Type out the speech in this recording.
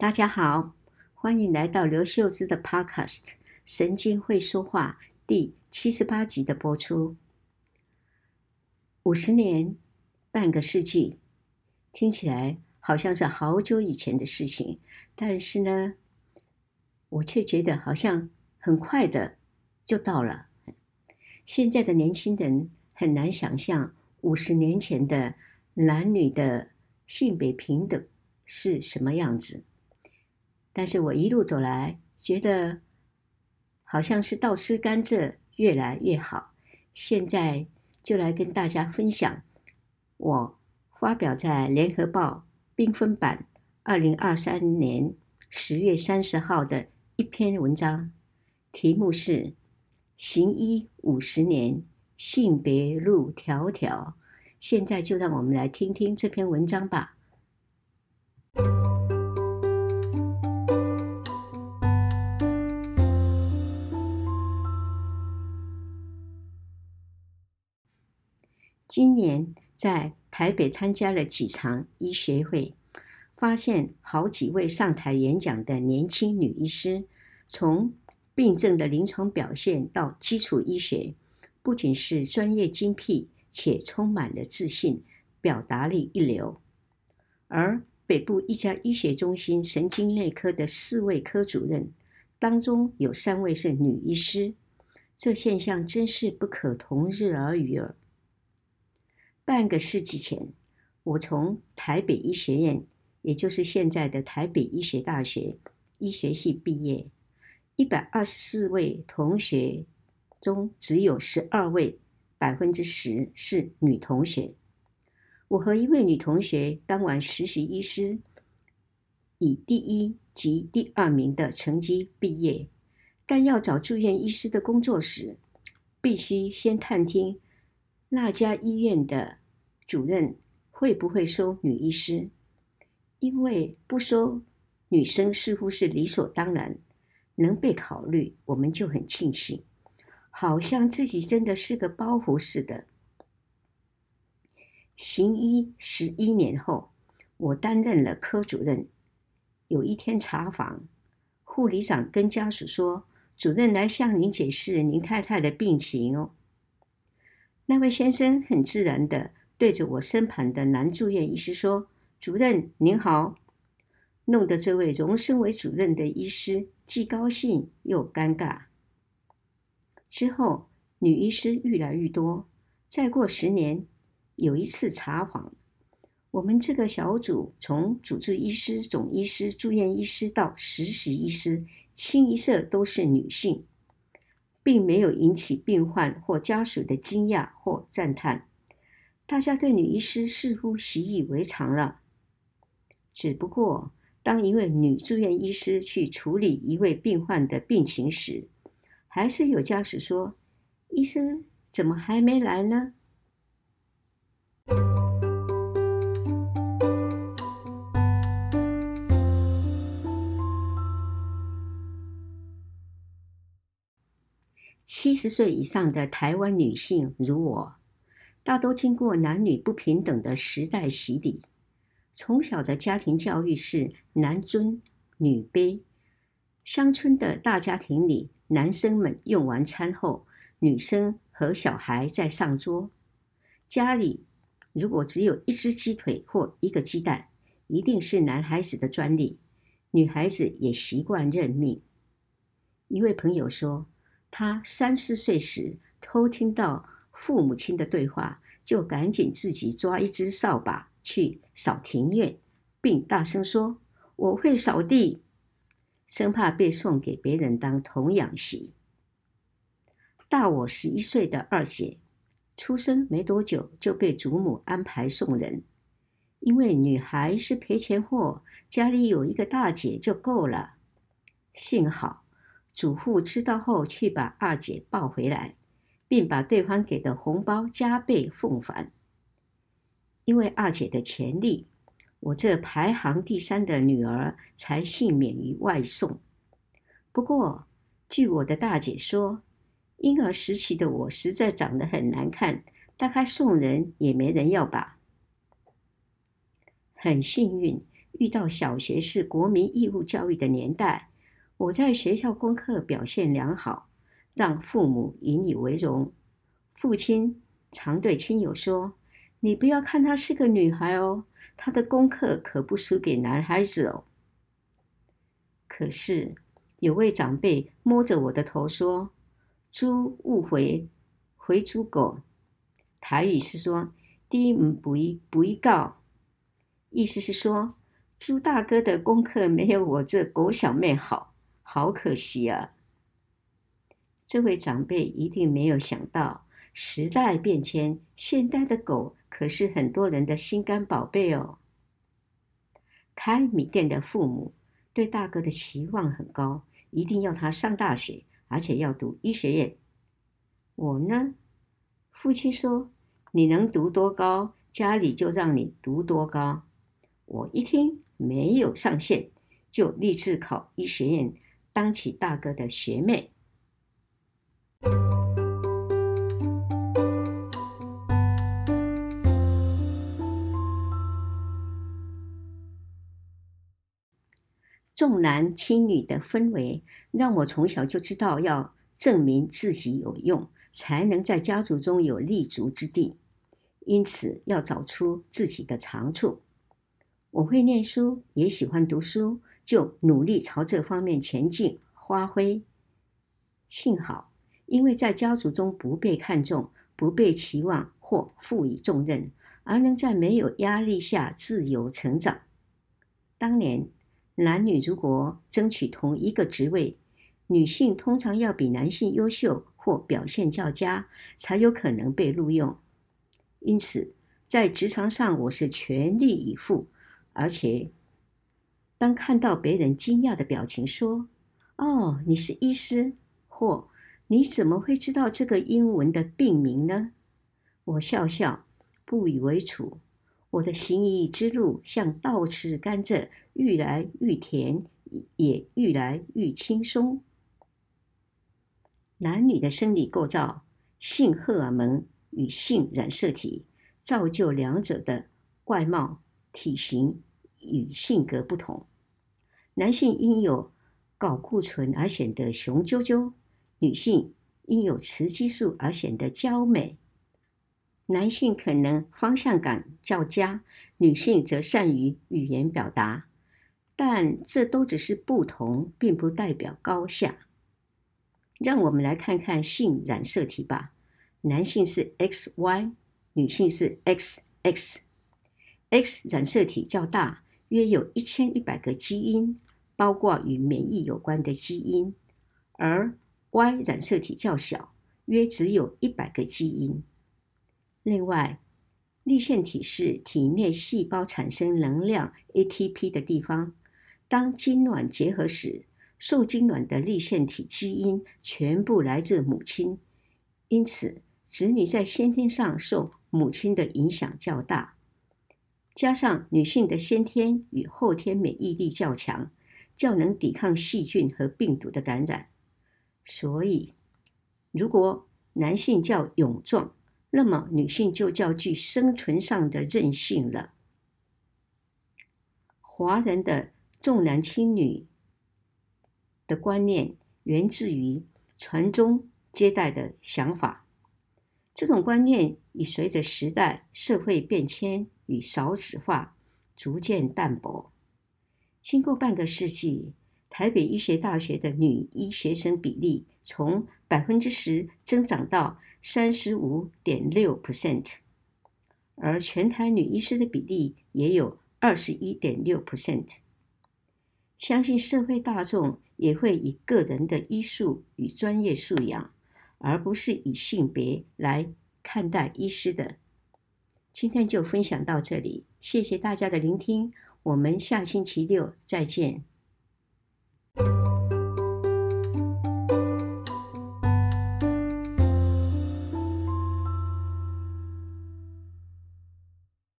大家好，欢迎来到刘秀芝的 Podcast《神经会说话》第七十八集的播出。五十年，半个世纪，听起来好像是好久以前的事情，但是呢，我却觉得好像很快的就到了。现在的年轻人很难想象五十年前的男女的性别平等是什么样子。但是我一路走来，觉得好像是倒吃甘蔗，越来越好。现在就来跟大家分享我发表在《联合报》缤纷版二零二三年十月三十号的一篇文章，题目是《行医五十年，性别路迢迢》。现在就让我们来听听这篇文章吧。今年在台北参加了几场医学会，发现好几位上台演讲的年轻女医师，从病症的临床表现到基础医学，不仅是专业精辟，且充满了自信，表达力一流。而北部一家医学中心神经内科的四位科主任当中，有三位是女医师，这现象真是不可同日而语耳。半个世纪前，我从台北医学院，也就是现在的台北医学大学医学系毕业。一百二十四位同学中，只有十二位，百分之十是女同学。我和一位女同学当完实习医师，以第一及第二名的成绩毕业，但要找住院医师的工作时，必须先探听。那家医院的主任会不会收女医师？因为不收女生似乎是理所当然，能被考虑，我们就很庆幸，好像自己真的是个包袱似的。行医十一年后，我担任了科主任。有一天查房，护理长跟家属说：“主任来向您解释您太太的病情哦。”那位先生很自然的对着我身旁的男住院医师说：“主任您好。”弄得这位荣升为主任的医师既高兴又尴尬。之后，女医师越来越多。再过十年，有一次查访，我们这个小组从主治医师、总医师、住院医师到实习医师，清一色都是女性。并没有引起病患或家属的惊讶或赞叹，大家对女医师似乎习以为常了。只不过，当一位女住院医师去处理一位病患的病情时，还是有家属说：“医生怎么还没来呢？”七十岁以上的台湾女性如我，大都经过男女不平等的时代洗礼。从小的家庭教育是男尊女卑，乡村的大家庭里，男生们用完餐后，女生和小孩再上桌。家里如果只有一只鸡腿或一个鸡蛋，一定是男孩子的专利，女孩子也习惯认命。一位朋友说。他三四岁时偷听到父母亲的对话，就赶紧自己抓一只扫把去扫庭院，并大声说：“我会扫地”，生怕被送给别人当童养媳。大我十一岁的二姐，出生没多久就被祖母安排送人，因为女孩是赔钱货，家里有一个大姐就够了。幸好。祖父知道后，去把二姐抱回来，并把对方给的红包加倍奉还。因为二姐的潜力，我这排行第三的女儿才幸免于外送。不过，据我的大姐说，婴儿时期的我实在长得很难看，大概送人也没人要吧。很幸运，遇到小学是国民义务教育的年代，我在学校功课表现良好，让父母引以为荣。父亲常对亲友说：“你不要看她是个女孩哦，她的功课可不输给男孩子哦。”可是有位长辈摸着我的头说：“猪误回回猪狗。”台语是说：“低唔不一不一告。”意思是说，猪大哥的功课没有我这狗小妹好，好可惜啊！这位长辈一定没有想到，时代变迁，现代的狗可是很多人的心肝宝贝哦。开米店的父母对大哥的期望很高，一定要他上大学，而且要读医学院。我呢，父亲说：“你能读多高，家里就让你读多高。”我一听没有上限，就立志考医学院，当起大哥的学妹。重男轻女的氛围，让我从小就知道要证明自己有用，才能在家族中有立足之地。因此，要找出自己的长处。我会念书，也喜欢读书，就努力朝这方面前进发挥。幸好，因为在家族中不被看重、不被期望或赋予重任，而能在没有压力下自由成长。当年，男女如果争取同一个职位，女性通常要比男性优秀或表现较佳，才有可能被录用。因此，在职场上，我是全力以赴。而且，当看到别人惊讶的表情，说：“哦，你是医师，或你怎么会知道这个英文的病名呢？”我笑笑，不以为耻。我的行医之路像倒吃甘蔗，愈来愈甜，也愈来愈轻松。男女的生理构造、性荷尔蒙与性染色体，造就两者的外貌、体型。与性格不同，男性因有睾固醇而显得雄赳赳，女性因有雌激素而显得娇美。男性可能方向感较佳，女性则善于语言表达，但这都只是不同，并不代表高下。让我们来看看性染色体吧，男性是 XY，女性是 XX。X 染色体较大。约有一千一百个基因，包括与免疫有关的基因，而 Y 染色体较小，约只有一百个基因。另外，粒腺体是体内细胞产生能量 ATP 的地方。当精卵结合时，受精卵的粒腺体基因全部来自母亲，因此子女在先天上受母亲的影响较大。加上女性的先天与后天免疫力较强，较能抵抗细菌和病毒的感染，所以如果男性较勇壮，那么女性就较具生存上的韧性了。华人的重男轻女的观念源自于传宗接代的想法，这种观念已随着时代社会变迁。与少子化逐渐淡薄。经过半个世纪，台北医学大学的女医学生比例从百分之十增长到三十五点六 percent，而全台女医师的比例也有二十一点六 percent。相信社会大众也会以个人的医术与专业素养，而不是以性别来看待医师的。今天就分享到这里，谢谢大家的聆听，我们下星期六再见。